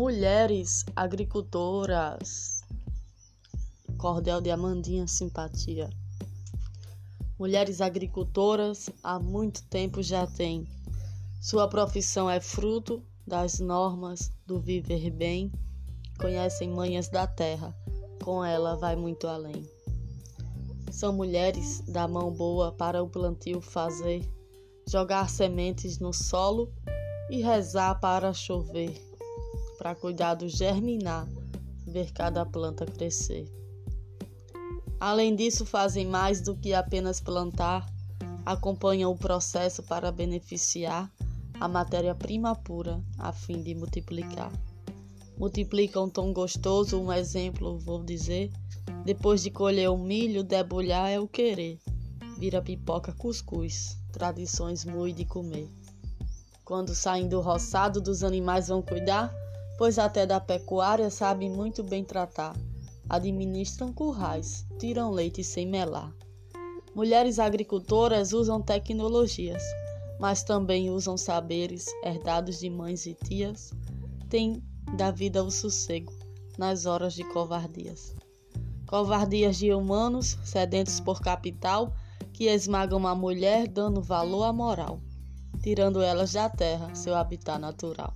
Mulheres agricultoras. Cordel de Amandinha Simpatia. Mulheres agricultoras há muito tempo já têm. Sua profissão é fruto das normas do viver bem. Conhecem manhas da terra, com ela vai muito além. São mulheres da mão boa para o plantio fazer, jogar sementes no solo e rezar para chover, para cuidar do germinar, ver cada planta crescer. Além disso, fazem mais do que apenas plantar, acompanham o processo para beneficiar a matéria-prima pura, a fim de multiplicar. Multiplicam tão gostoso, um exemplo vou dizer, depois de colher o milho, debulhar é o querer. Vira pipoca cuscuz, tradições muito de comer. Quando saem do roçado, dos animais vão cuidar, pois até da pecuária sabem muito bem tratar. Administram currais, tiram leite sem melar. Mulheres agricultoras usam tecnologias, mas também usam saberes herdados de mães e tias. Têm da vida o sossego nas horas de covardias. Covardias de humanos sedentos por capital que esmagam a mulher dando valor à moral tirando elas da terra, seu habitat natural.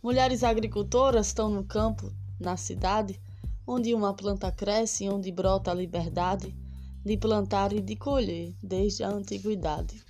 Mulheres agricultoras estão no campo, na cidade, onde uma planta cresce onde brota a liberdade de plantar e de colher desde a antiguidade.